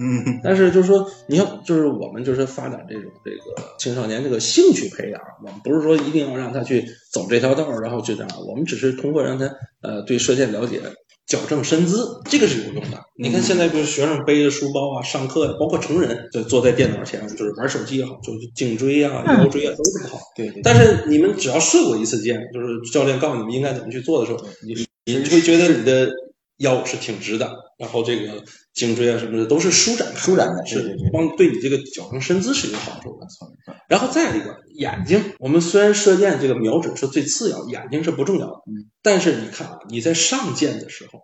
嗯，但是就是说，你要就是我们就是发展这种这个青少年这个兴趣培养，我们不是说一定要让他去走这条道儿，然后去这样，我们只是通过让他呃对射箭了解，矫正身姿，这个是有用的。你看现在就是学生背着书包啊，上课呀、包括成人就坐在电脑前，就是玩手机也好，就是颈椎啊、腰椎啊都不好。对对，但是你们只要射过一次箭，就是教练告诉你们应该怎么去做的时候，你你会觉得你的腰是挺直的，然后这个颈椎啊什么的都是舒展开舒展的是帮对你这个矫正身姿是有好处的。然后再一个眼睛，我们虽然射箭这个瞄准是最次要，眼睛是不重要的，嗯但是你看啊，你在上箭的时候，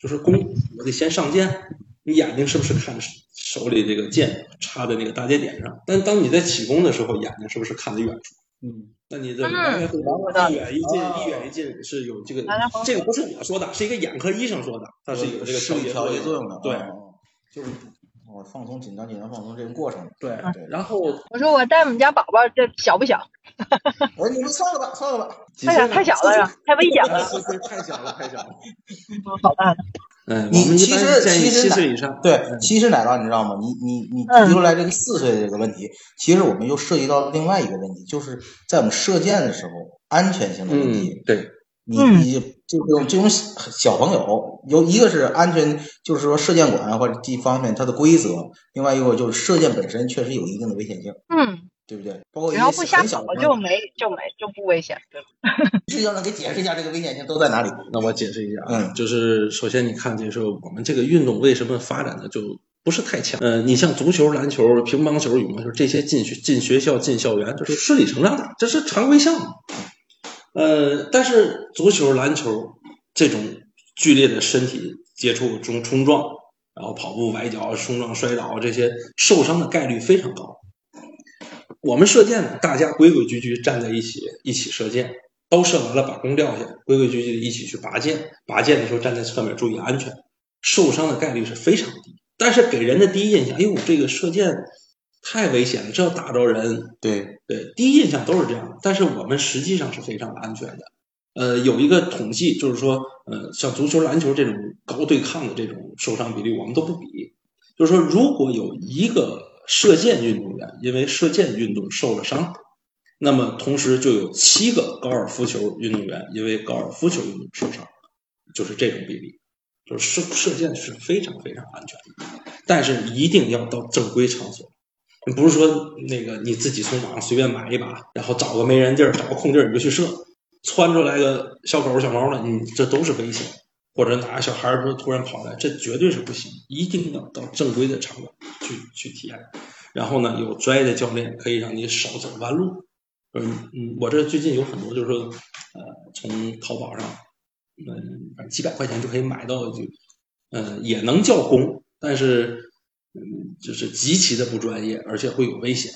就是弓，我得先上箭，你眼睛是不是看手里这个箭插在那个大节点上？但当你在起弓的时候，眼睛是不是看得远处？嗯，那你这嗯来回回有道理一远一近，啊一远一近是有这个这个不是我说的，是一个眼科医生说的，他是有这个视力调节作用的，对哦，就是我放松紧张紧张放松这个过程。对对，然后我说我带我们家宝宝，这小不小？我说你们算了吧，算了吧，太小太小了？太危险了。太小了，太小了。嗯好大的。嗯，你其实其实呢七岁以上。对，嗯其实奶酪你知道吗？你你你嗯提出来这个四岁的这个问题，其实我们又涉及到另外一个问题，就是在我们射箭的时候安全性的问题。嗯，对，你你就这种这种小朋友，有一个是安全，就是说射箭馆或者这方面它的规则，另外一个就是射箭本身确实有一定的危险性，嗯，对不对？包括一只要不瞎些很小跑的朋友，就没就没就不危险，对吧？是要能给解释一下这个危险性都在哪里？那我解释一下啊，嗯就是首先你看，就是我们这个运动为什么发展的就不是太强？呃，你像足球、篮球、乒乓球、羽毛球这些进学进学校、进校园，这是顺理成章的，这是常规项目。呃，但是足球、篮球这种剧烈的身体接触中冲撞，然后跑步、崴脚、冲撞、摔倒这些受伤的概率非常高。我们射箭呢，大家规规矩矩站在一起，一起射箭，都射完了把弓撂下，规规矩矩的一起去拔箭。拔箭的时候站在侧面注意安全，受伤的概率是非常低。但是给人的第一印象，哎呦，这个射箭太危险了，这要打着人。对，对，第一印象都是这样。但是我们实际上是非常安全的。呃，有一个统计，就是说，呃，像足球、篮球这种高对抗的这种受伤比例，我们都不比。就是说，如果有一个射箭运动员因为射箭运动受了伤，那么同时就有七个高尔夫球运动员因为高尔夫球运动受伤，就是这种比例。就是射射箭是非常非常安全的，但是一定要到正规场所。不是说那个你自己从网上随便买一把，然后找个没人地儿，找个空地儿你就去射，窜出来个小狗小猫的，你这都是危险。或者哪个小孩儿说突然跑来，这绝对是不行，一定要到正规的场馆去去体验。然后呢，有专业的教练可以让你少走弯路。嗯嗯，我这最近有很多就是说，呃，从淘宝上，嗯，几百块钱就可以买到，就，呃，也能叫弓，但是，嗯，就是极其的不专业，而且会有危险。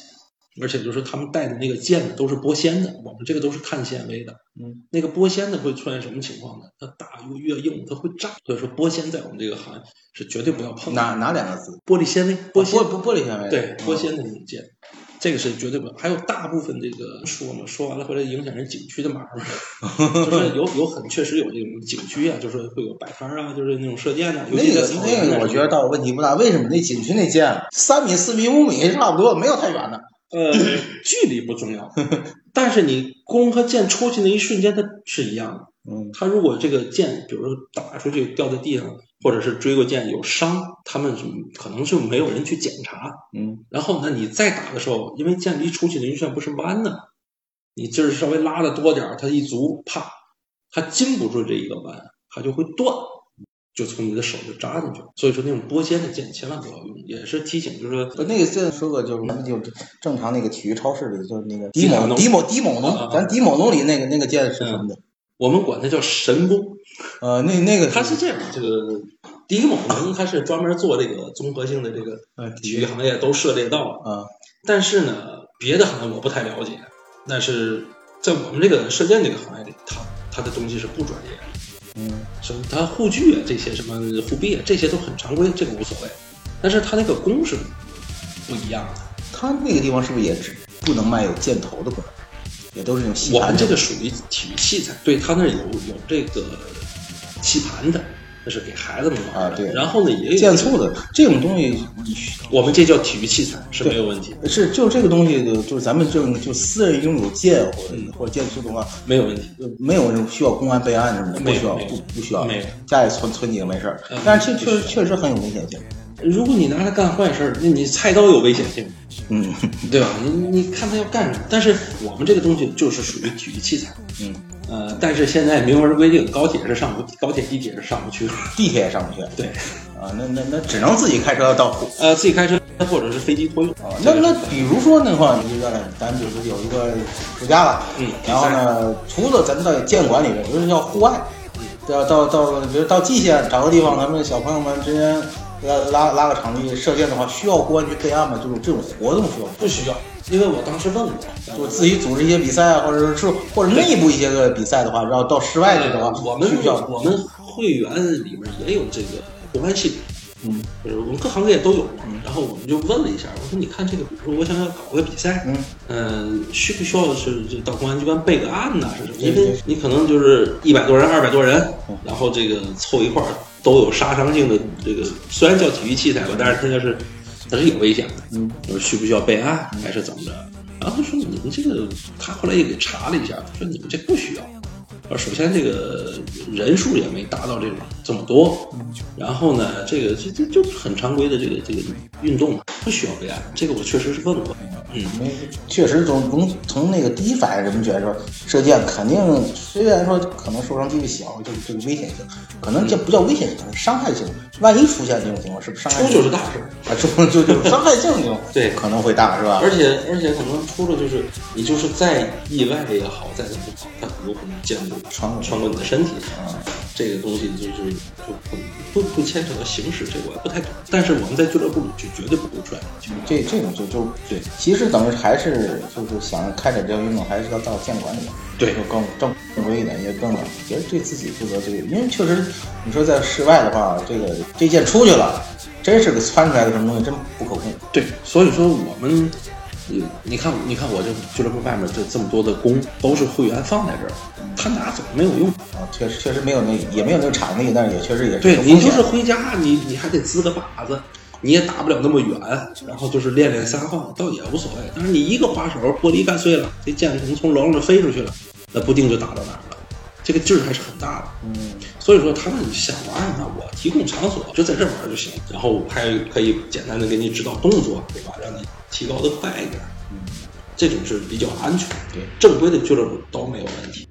而且就是他们带的那个箭呢，都是玻纤的，我们这个都是碳纤维的。嗯，那个玻纤的会出现什么情况呢？它打又越硬，它会炸。所以说玻纤在我们这个行业是绝对不要碰的。哪哪两个字？玻璃纤维，玻纤玻玻玻璃纤维，对嗯玻纤的那种箭，这个是绝对不要。还有大部分这个说嘛，说完了回来影响人景区的码儿嘛，就是有有很确实有这种景区啊，就是会有摆摊啊，就是那种射箭啊，尤其那个那个，我觉得倒问题不大。为什么那景区那箭三米、四米、五米差不多，没有太远的？呃，距离不重要，但是你弓和箭出去那一瞬间，它是一样的。嗯，他如果这个箭，比如说打出去掉在地上，或者是追过箭有伤，他们是可能就没有人去检查。嗯，然后呢，你再打的时候，因为箭离出去的一线不是弯的，你劲儿稍微拉的多点儿，它一足，啪，它经不住这一个弯，它就会断，就从你的手就扎进去了。所以说那种拨尖的剑千万不要用，也是提醒，就是说那个箭说过，就是咱们就正常那个体育超市里，就是那个迪某迪某迪某农咱迪某农里那个那个箭是什么的？我们管它叫神弓。呃，那那个它是这样，这个第一猛龙它是专门做这个综合性的这个嗯体育行业都涉猎到，啊，但是呢，别的行业我不太了解，但是在我们这个射箭这个行业里，它它的东西是不专业的。嗯，什么它护具啊，这些什么护臂啊，这些都很常规，这个无所谓。但是它那个弓是不一样的。他那个地方是不是也只不能卖有箭头的弓？也都是那种吸我。们这个属于体育器材，对他那有有这个吸盘的，那是给孩子们玩的。啊对然后呢，也有健促的这种东西，我们这叫体育器材是没有问题，是就这个东西，就就是咱们这种就私人拥有剑或者嗯或者健促的话，没有问题。呃没有人需要公安备案什么的，不需要不不需要没有，家里存存几个没事儿嗯。但是确确实确实很有危险性。如果你拿它干坏事儿，那你菜刀有危险性，嗯对吧？你你看他要干什么？但是我们这个东西就是属于体育器材，嗯，呃，但是现在明文规定，高铁是上不，高铁地铁是上不去。地铁也上不去。对，啊，那那那只能自己开车到户。呃，自己开车或者是飞机托运。啊，那那比如说那话，你就原来咱比如说有一个暑假了，嗯然后呢，除了咱在建馆里面，就是要户外，要到到比如到蓟县找个地方，咱们小朋友们之间拉拉拉个场地射箭的话，需要公安局备案吗？就是这种活动需要，不需要，因为我当时问过，就自己组织一些比赛啊，或者是或者内部一些个比赛的话，然后到室外去的话，我们需要？我们会员里面也有这个公安系统，嗯就是我们各行各业都有嘛。然后我们就问了一下，我说你看这个，比如说我想要搞个比赛，嗯嗯，需不需要是就到公安机关备个案呐？是什么？因为你可能就是一百多人、二百多人嗯，然后这个凑一块儿都有杀伤性的这个，虽然叫体育器材吧，但是它就是它是有危险的。嗯，就是需不需要备案还是怎么着？然后他说你们这个，他后来也给查了一下，说你们这不需要。呃，首先这个人数也没达到这种这么多，然后呢，这个这这就很常规的这个这个运动不需要备案，这个我确实是问过，嗯，没，确实从从从那个第一反应，人们觉得说射箭肯定虽然说可能受伤几率小，就是这个危险性，可能这不叫危险性，是伤害性。万一出现这种情况，是不是伤害出就是大事，啊？出就就伤害性就对可能会大，是吧？而且而且可能出了就是你就是再意外也好，再怎么好，它有可能见过穿过穿过你的身体啊，这个东西就是就不不不牵扯到刑事，这我也不太懂。但是我们在俱乐部里就绝对不会出来。这这种就就对，其实等于还是就是想开展这项运动，还是要到建馆里面，对就更正正规一点，也更觉得对自己负责。这个，因为确实你说在室外的话，这个这箭出去了，真是个窜出来的什么东西，真不可控。对，所以说我们，你你看你看我这俱乐部外面这这么多的弓都是会员放在这儿，他拿走没有用。啊，确实确实没有那也没有那个场地，但是也确实也是对你就是回家，你你还得支个靶子，你也打不了那么远，然后就是练练撒放，倒也无所谓。但是你一个滑手，玻璃干碎了，这箭可能从楼上飞出去了，那不定就打到哪儿了，这个劲儿还是很大的。嗯，所以说他们想玩，那我提供场所，就在这玩就行。然后还可以简单的给你指导动作，对吧？让你提高的快一点。嗯，这种是比较安全。对，正规的俱乐部都没有问题。